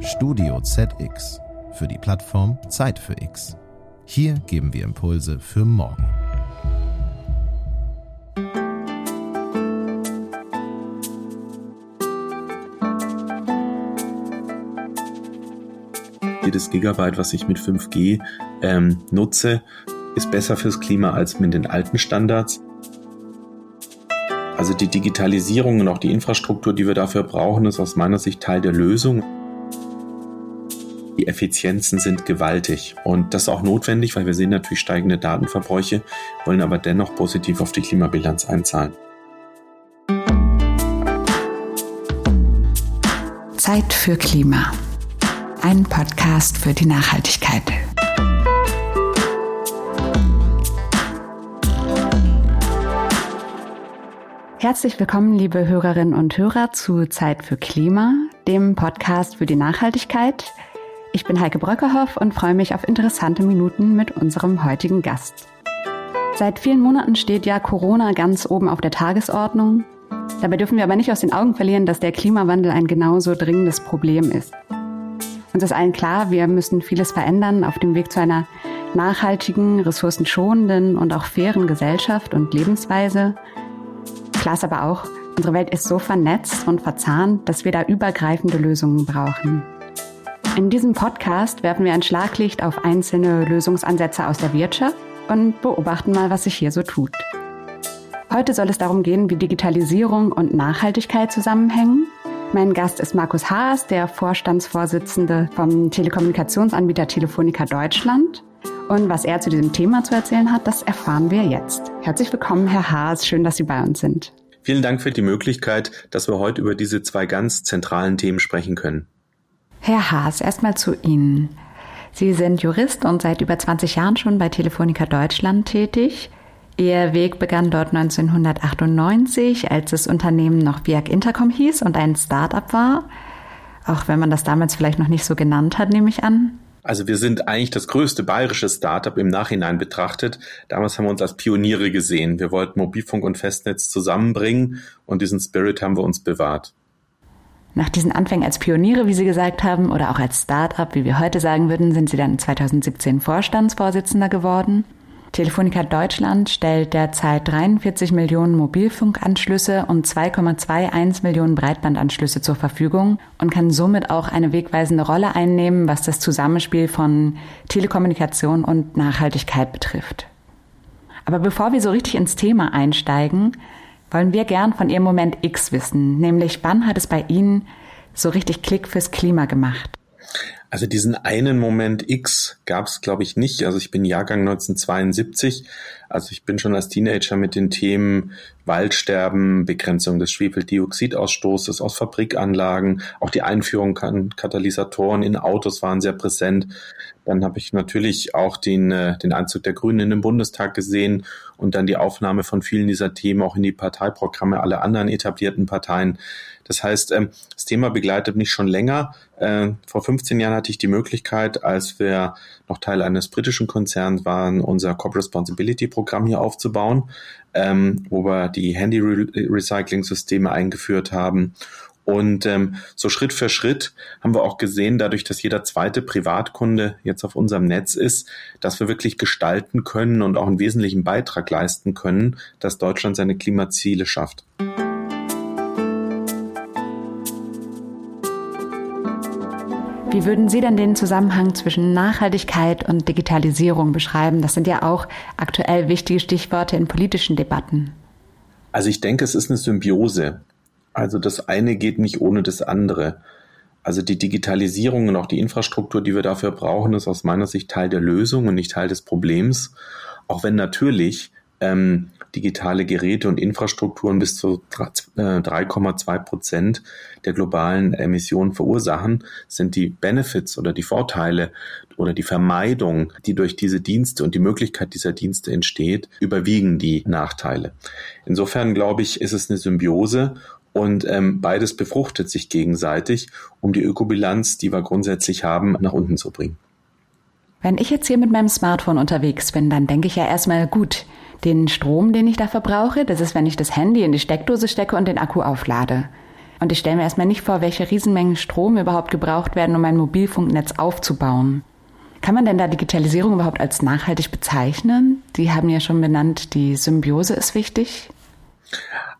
Studio ZX für die Plattform Zeit für X. Hier geben wir Impulse für morgen. Jedes Gigabyte, was ich mit 5G ähm, nutze, ist besser fürs Klima als mit den alten Standards. Also die Digitalisierung und auch die Infrastruktur, die wir dafür brauchen, ist aus meiner Sicht Teil der Lösung. Die Effizienzen sind gewaltig und das ist auch notwendig, weil wir sehen natürlich steigende Datenverbräuche, wollen aber dennoch positiv auf die Klimabilanz einzahlen. Zeit für Klima. Ein Podcast für die Nachhaltigkeit. Herzlich willkommen, liebe Hörerinnen und Hörer, zu Zeit für Klima, dem Podcast für die Nachhaltigkeit. Ich bin Heike Bröckerhoff und freue mich auf interessante Minuten mit unserem heutigen Gast. Seit vielen Monaten steht ja Corona ganz oben auf der Tagesordnung. Dabei dürfen wir aber nicht aus den Augen verlieren, dass der Klimawandel ein genauso dringendes Problem ist. Uns ist allen klar, wir müssen vieles verändern auf dem Weg zu einer nachhaltigen, ressourcenschonenden und auch fairen Gesellschaft und Lebensweise – Klar ist aber auch, unsere Welt ist so vernetzt und verzahnt, dass wir da übergreifende Lösungen brauchen. In diesem Podcast werfen wir ein Schlaglicht auf einzelne Lösungsansätze aus der Wirtschaft und beobachten mal, was sich hier so tut. Heute soll es darum gehen, wie Digitalisierung und Nachhaltigkeit zusammenhängen. Mein Gast ist Markus Haas, der Vorstandsvorsitzende vom Telekommunikationsanbieter Telefonica Deutschland. Und was er zu diesem Thema zu erzählen hat, das erfahren wir jetzt. Herzlich willkommen, Herr Haas. Schön, dass Sie bei uns sind. Vielen Dank für die Möglichkeit, dass wir heute über diese zwei ganz zentralen Themen sprechen können. Herr Haas, erstmal zu Ihnen. Sie sind Jurist und seit über 20 Jahren schon bei Telefonica Deutschland tätig. Ihr Weg begann dort 1998, als das Unternehmen noch Viag Intercom hieß und ein Start-up war. Auch wenn man das damals vielleicht noch nicht so genannt hat, nehme ich an. Also wir sind eigentlich das größte bayerische Startup im Nachhinein betrachtet. Damals haben wir uns als Pioniere gesehen. Wir wollten Mobilfunk und Festnetz zusammenbringen und diesen Spirit haben wir uns bewahrt. Nach diesen Anfängen als Pioniere, wie Sie gesagt haben, oder auch als Startup, wie wir heute sagen würden, sind Sie dann 2017 Vorstandsvorsitzender geworden. Telefonica Deutschland stellt derzeit 43 Millionen Mobilfunkanschlüsse und 2,21 Millionen Breitbandanschlüsse zur Verfügung und kann somit auch eine wegweisende Rolle einnehmen, was das Zusammenspiel von Telekommunikation und Nachhaltigkeit betrifft. Aber bevor wir so richtig ins Thema einsteigen, wollen wir gern von Ihrem Moment X wissen, nämlich wann hat es bei Ihnen so richtig Klick fürs Klima gemacht? Also diesen einen Moment X gab es, glaube ich, nicht. Also ich bin Jahrgang 1972. Also ich bin schon als Teenager mit den Themen Waldsterben, Begrenzung des Schwefeldioxidausstoßes aus Fabrikanlagen, auch die Einführung von Katalysatoren in Autos waren sehr präsent. Dann habe ich natürlich auch den, äh, den Einzug der Grünen in den Bundestag gesehen und dann die Aufnahme von vielen dieser Themen auch in die Parteiprogramme aller anderen etablierten Parteien. Das heißt, ähm, das Thema begleitet mich schon länger. Äh, vor 15 Jahren hatte ich die Möglichkeit, als wir noch Teil eines britischen Konzerns waren, unser Corporate Responsibility Programm hier aufzubauen, ähm, wo wir die Handy-Recycling-Systeme eingeführt haben. Und ähm, so Schritt für Schritt haben wir auch gesehen, dadurch, dass jeder zweite Privatkunde jetzt auf unserem Netz ist, dass wir wirklich gestalten können und auch einen wesentlichen Beitrag leisten können, dass Deutschland seine Klimaziele schafft. Wie würden Sie denn den Zusammenhang zwischen Nachhaltigkeit und Digitalisierung beschreiben? Das sind ja auch aktuell wichtige Stichworte in politischen Debatten. Also ich denke, es ist eine Symbiose. Also das eine geht nicht ohne das andere. Also die Digitalisierung und auch die Infrastruktur, die wir dafür brauchen, ist aus meiner Sicht Teil der Lösung und nicht Teil des Problems. Auch wenn natürlich ähm, digitale Geräte und Infrastrukturen bis zu 3,2 äh, Prozent der globalen Emissionen verursachen, sind die Benefits oder die Vorteile oder die Vermeidung, die durch diese Dienste und die Möglichkeit dieser Dienste entsteht, überwiegen die Nachteile. Insofern glaube ich, ist es eine Symbiose und ähm, beides befruchtet sich gegenseitig, um die Ökobilanz, die wir grundsätzlich haben, nach unten zu bringen. Wenn ich jetzt hier mit meinem Smartphone unterwegs bin, dann denke ich ja erstmal, gut, den Strom, den ich da verbrauche, das ist, wenn ich das Handy in die Steckdose stecke und den Akku auflade. Und ich stelle mir erstmal nicht vor, welche Riesenmengen Strom überhaupt gebraucht werden, um ein Mobilfunknetz aufzubauen. Kann man denn da Digitalisierung überhaupt als nachhaltig bezeichnen? Sie haben ja schon benannt, die Symbiose ist wichtig.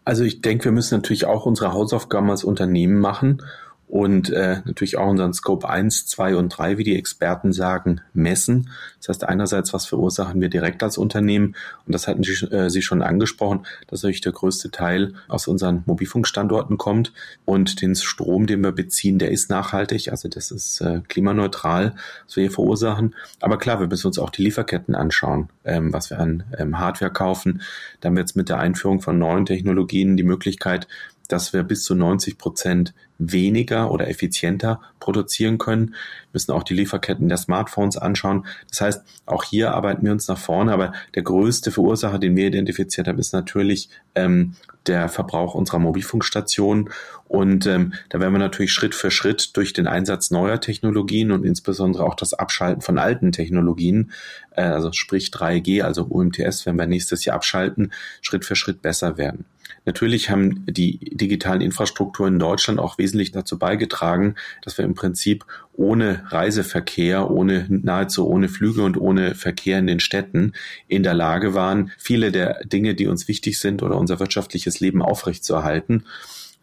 Also ich denke, wir müssen natürlich auch unsere Hausaufgaben als Unternehmen machen und äh, natürlich auch unseren Scope 1, 2 und 3, wie die Experten sagen, messen. Das heißt, einerseits, was verursachen wir direkt als Unternehmen? Und das hatten Sie, äh, Sie schon angesprochen, dass natürlich der größte Teil aus unseren Mobilfunkstandorten kommt. Und den Strom, den wir beziehen, der ist nachhaltig. Also das ist äh, klimaneutral, was wir hier verursachen. Aber klar, wir müssen uns auch die Lieferketten anschauen, ähm, was wir an ähm, Hardware kaufen. Da haben wir jetzt mit der Einführung von neuen Technologien die Möglichkeit, dass wir bis zu 90 Prozent weniger oder effizienter produzieren können. Wir müssen auch die Lieferketten der Smartphones anschauen. Das heißt, auch hier arbeiten wir uns nach vorne, aber der größte Verursacher, den wir identifiziert haben, ist natürlich ähm, der Verbrauch unserer Mobilfunkstationen. Und ähm, da werden wir natürlich Schritt für Schritt durch den Einsatz neuer Technologien und insbesondere auch das Abschalten von alten Technologien, äh, also sprich 3G, also UMTS, wenn wir nächstes Jahr abschalten, Schritt für Schritt besser werden. Natürlich haben die digitalen Infrastrukturen in Deutschland auch wesentlich dazu beigetragen, dass wir im Prinzip ohne Reiseverkehr, ohne nahezu ohne Flüge und ohne Verkehr in den Städten in der Lage waren, viele der Dinge, die uns wichtig sind oder unser wirtschaftliches Leben aufrechtzuerhalten.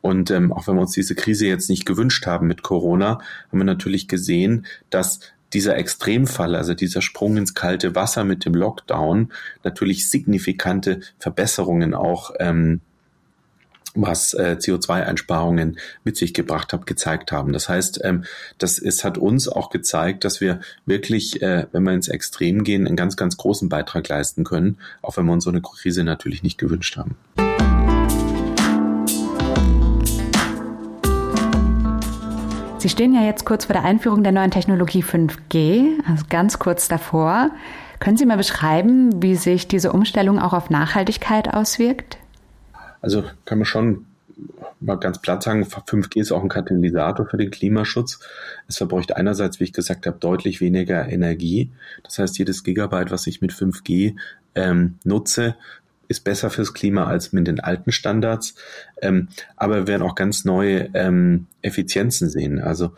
Und ähm, auch wenn wir uns diese Krise jetzt nicht gewünscht haben mit Corona, haben wir natürlich gesehen, dass dieser Extremfall, also dieser Sprung ins kalte Wasser mit dem Lockdown, natürlich signifikante Verbesserungen auch ähm, was äh, CO2-Einsparungen mit sich gebracht hat, gezeigt haben. Das heißt, ähm, das es hat uns auch gezeigt, dass wir wirklich, äh, wenn wir ins Extrem gehen, einen ganz, ganz großen Beitrag leisten können, auch wenn wir uns so eine Krise natürlich nicht gewünscht haben. Sie stehen ja jetzt kurz vor der Einführung der neuen Technologie 5G, also ganz kurz davor. Können Sie mal beschreiben, wie sich diese Umstellung auch auf Nachhaltigkeit auswirkt? Also kann man schon mal ganz platt sagen, 5G ist auch ein Katalysator für den Klimaschutz. Es verbraucht einerseits, wie ich gesagt habe, deutlich weniger Energie. Das heißt, jedes Gigabyte, was ich mit 5G ähm, nutze, ist besser fürs Klima als mit den alten Standards. Ähm, aber wir werden auch ganz neue ähm, Effizienzen sehen. Also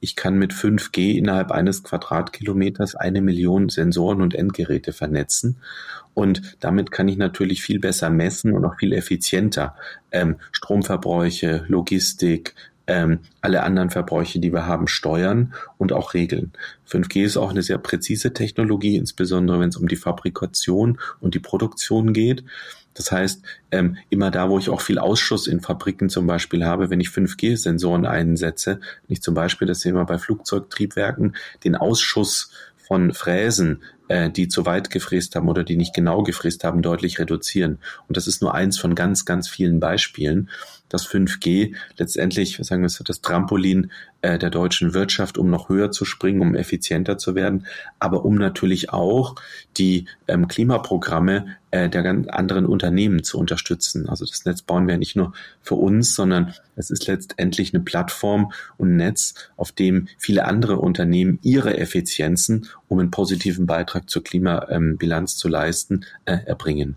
ich kann mit 5G innerhalb eines Quadratkilometers eine Million Sensoren und Endgeräte vernetzen. Und damit kann ich natürlich viel besser messen und auch viel effizienter ähm, Stromverbräuche, Logistik, ähm, alle anderen Verbräuche, die wir haben, steuern und auch regeln. 5G ist auch eine sehr präzise Technologie, insbesondere wenn es um die Fabrikation und die Produktion geht. Das heißt, ähm, immer da, wo ich auch viel Ausschuss in Fabriken zum Beispiel habe, wenn ich 5G-Sensoren einsetze, ich zum Beispiel, das sehen wir bei Flugzeugtriebwerken, den Ausschuss von Fräsen äh, die zu weit gefräst haben oder die nicht genau gefräst haben, deutlich reduzieren. Und das ist nur eins von ganz, ganz vielen Beispielen, dass 5G letztendlich, sagen wir das Trampolin äh, der deutschen Wirtschaft, um noch höher zu springen, um effizienter zu werden, aber um natürlich auch die ähm, Klimaprogramme äh, der ganz anderen Unternehmen zu unterstützen. Also das Netz bauen wir nicht nur für uns, sondern es ist letztendlich eine Plattform und ein Netz, auf dem viele andere Unternehmen ihre Effizienzen, um einen positiven Beitrag zur Klimabilanz zu leisten, äh, erbringen.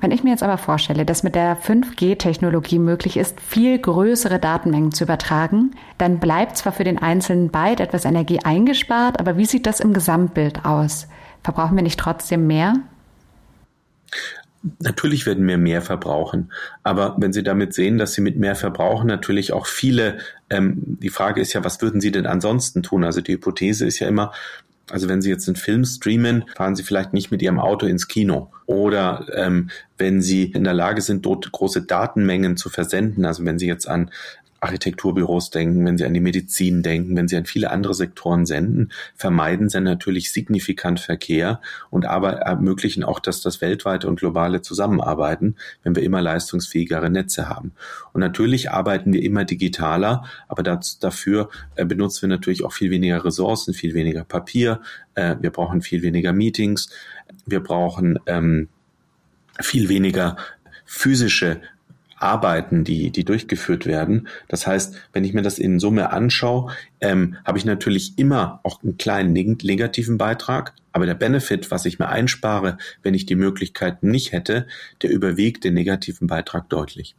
Wenn ich mir jetzt aber vorstelle, dass mit der 5G-Technologie möglich ist, viel größere Datenmengen zu übertragen, dann bleibt zwar für den einzelnen Byte etwas Energie eingespart, aber wie sieht das im Gesamtbild aus? Verbrauchen wir nicht trotzdem mehr? Natürlich werden wir mehr verbrauchen, aber wenn Sie damit sehen, dass Sie mit mehr verbrauchen, natürlich auch viele, ähm, die Frage ist ja, was würden Sie denn ansonsten tun? Also die Hypothese ist ja immer, also wenn Sie jetzt einen Film streamen, fahren Sie vielleicht nicht mit Ihrem Auto ins Kino. Oder ähm, wenn Sie in der Lage sind, dort große Datenmengen zu versenden, also wenn Sie jetzt an Architekturbüros denken, wenn Sie an die Medizin denken, wenn Sie an viele andere Sektoren senden, vermeiden Sie natürlich signifikant Verkehr und aber ermöglichen auch, dass das weltweite und globale Zusammenarbeiten, wenn wir immer leistungsfähigere Netze haben. Und natürlich arbeiten wir immer digitaler, aber das, dafür äh, benutzen wir natürlich auch viel weniger Ressourcen, viel weniger Papier, äh, wir brauchen viel weniger Meetings, wir brauchen ähm, viel weniger physische Arbeiten, die, die durchgeführt werden. Das heißt, wenn ich mir das in Summe anschaue, ähm, habe ich natürlich immer auch einen kleinen negativen Beitrag, aber der Benefit, was ich mir einspare, wenn ich die Möglichkeiten nicht hätte, der überwiegt den negativen Beitrag deutlich.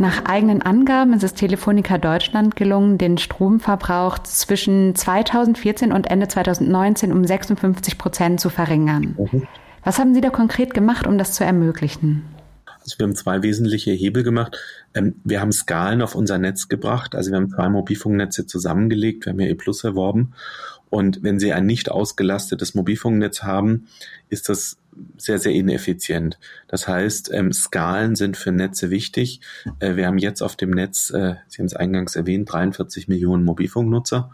Nach eigenen Angaben ist es Telefonica Deutschland gelungen, den Stromverbrauch zwischen 2014 und Ende 2019 um 56 Prozent zu verringern. Mhm. Was haben Sie da konkret gemacht, um das zu ermöglichen? Also wir haben zwei wesentliche Hebel gemacht. Ähm, wir haben Skalen auf unser Netz gebracht. Also wir haben zwei Mobilfunknetze zusammengelegt. Wir haben ja E Plus erworben. Und wenn Sie ein nicht ausgelastetes Mobilfunknetz haben, ist das sehr, sehr ineffizient. Das heißt, ähm, Skalen sind für Netze wichtig. Äh, wir haben jetzt auf dem Netz, äh, Sie haben es eingangs erwähnt, 43 Millionen Mobilfunknutzer.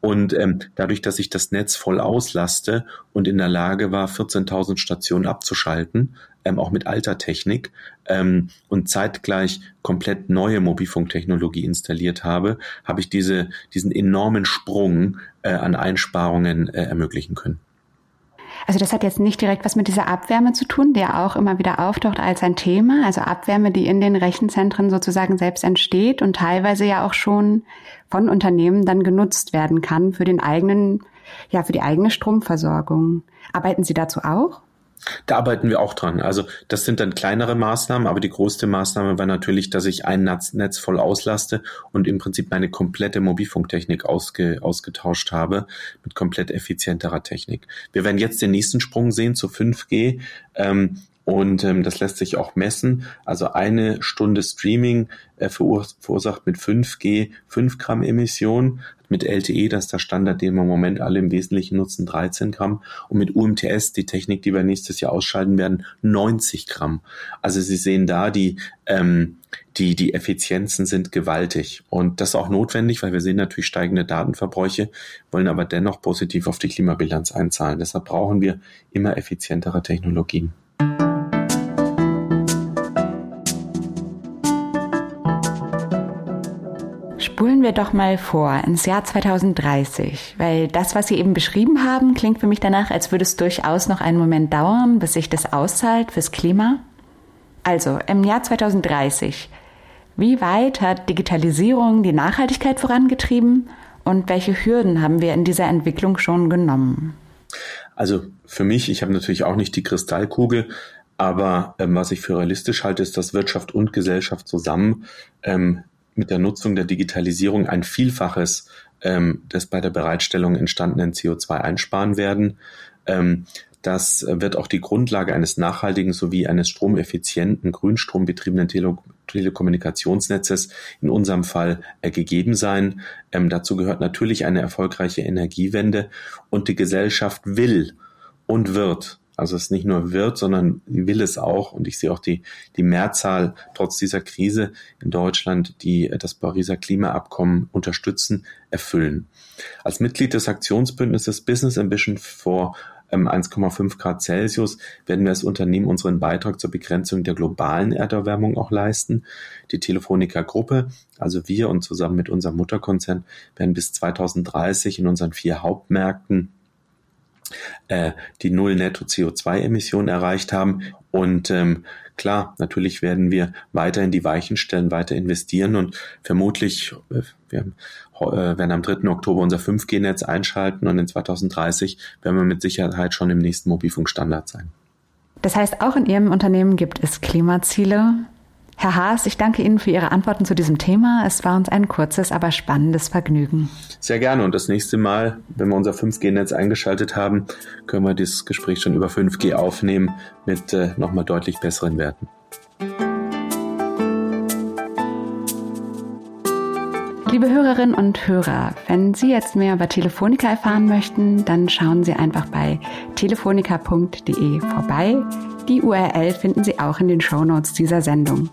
Und ähm, dadurch, dass ich das Netz voll auslaste und in der Lage war, 14.000 Stationen abzuschalten, ähm, auch mit alter Technik, ähm, und zeitgleich komplett neue Mobilfunktechnologie installiert habe, habe ich diese, diesen enormen Sprung äh, an Einsparungen äh, ermöglichen können. Also das hat jetzt nicht direkt was mit dieser Abwärme zu tun, der auch immer wieder auftaucht als ein Thema. Also Abwärme, die in den Rechenzentren sozusagen selbst entsteht und teilweise ja auch schon von Unternehmen dann genutzt werden kann für den eigenen, ja, für die eigene Stromversorgung. Arbeiten Sie dazu auch? Da arbeiten wir auch dran. Also das sind dann kleinere Maßnahmen, aber die größte Maßnahme war natürlich, dass ich ein Netz, voll auslaste und im Prinzip meine komplette Mobilfunktechnik ausge, ausgetauscht habe mit komplett effizienterer Technik. Wir werden jetzt den nächsten Sprung sehen zu 5G. Ähm, und ähm, das lässt sich auch messen. Also eine Stunde Streaming äh, verursacht mit 5G 5 Gramm Emission, mit LTE, das ist der Standard, den wir im Moment alle im Wesentlichen nutzen, 13 Gramm und mit UMTS, die Technik, die wir nächstes Jahr ausschalten werden, 90 Gramm. Also Sie sehen da, die, ähm, die, die Effizienzen sind gewaltig und das ist auch notwendig, weil wir sehen natürlich steigende Datenverbräuche, wollen aber dennoch positiv auf die Klimabilanz einzahlen. Deshalb brauchen wir immer effizientere Technologien. Spulen wir doch mal vor ins Jahr 2030, weil das, was Sie eben beschrieben haben, klingt für mich danach, als würde es durchaus noch einen Moment dauern, bis sich das auszahlt fürs Klima. Also im Jahr 2030, wie weit hat Digitalisierung die Nachhaltigkeit vorangetrieben und welche Hürden haben wir in dieser Entwicklung schon genommen? Also für mich, ich habe natürlich auch nicht die Kristallkugel, aber ähm, was ich für realistisch halte, ist, dass Wirtschaft und Gesellschaft zusammen ähm, mit der Nutzung der Digitalisierung ein Vielfaches ähm, des bei der Bereitstellung entstandenen CO2 einsparen werden. Ähm, das wird auch die Grundlage eines nachhaltigen sowie eines stromeffizienten, grünstrombetriebenen Tele Telekommunikationsnetzes in unserem Fall äh, gegeben sein. Ähm, dazu gehört natürlich eine erfolgreiche Energiewende und die Gesellschaft will und wird also es nicht nur wird, sondern will es auch. Und ich sehe auch die, die Mehrzahl trotz dieser Krise in Deutschland, die das Pariser Klimaabkommen unterstützen, erfüllen. Als Mitglied des Aktionsbündnisses Business Ambition for 1,5 ähm, Grad Celsius werden wir als Unternehmen unseren Beitrag zur Begrenzung der globalen Erderwärmung auch leisten. Die Telefonica Gruppe, also wir und zusammen mit unserem Mutterkonzern, werden bis 2030 in unseren vier Hauptmärkten äh, die Null Netto CO2-Emissionen erreicht haben. Und ähm, klar, natürlich werden wir weiter in die Weichen stellen, weiter investieren und vermutlich, äh, wir äh, werden am 3. Oktober unser 5G-Netz einschalten und in 2030 werden wir mit Sicherheit schon im nächsten Mobilfunkstandard sein. Das heißt, auch in Ihrem Unternehmen gibt es Klimaziele, Herr Haas, ich danke Ihnen für Ihre Antworten zu diesem Thema. Es war uns ein kurzes, aber spannendes Vergnügen. Sehr gerne. Und das nächste Mal, wenn wir unser 5G-Netz eingeschaltet haben, können wir das Gespräch schon über 5G aufnehmen mit äh, nochmal deutlich besseren Werten. Liebe Hörerinnen und Hörer, wenn Sie jetzt mehr über Telefonica erfahren möchten, dann schauen Sie einfach bei telefonica.de vorbei. Die URL finden Sie auch in den Shownotes dieser Sendung.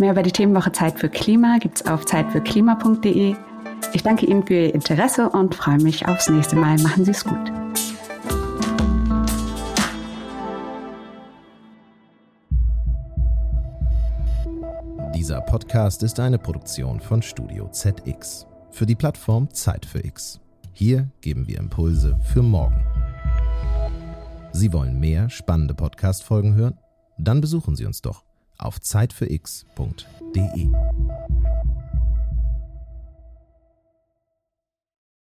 Mehr über die Themenwoche Zeit für Klima gibt's auf zeitfürklima.de. Ich danke Ihnen für Ihr Interesse und freue mich aufs nächste Mal. Machen Sie es gut. Dieser Podcast ist eine Produktion von Studio ZX für die Plattform Zeit für X. Hier geben wir Impulse für morgen. Sie wollen mehr spannende Podcast-Folgen hören? Dann besuchen Sie uns doch auf zeitfürx.de.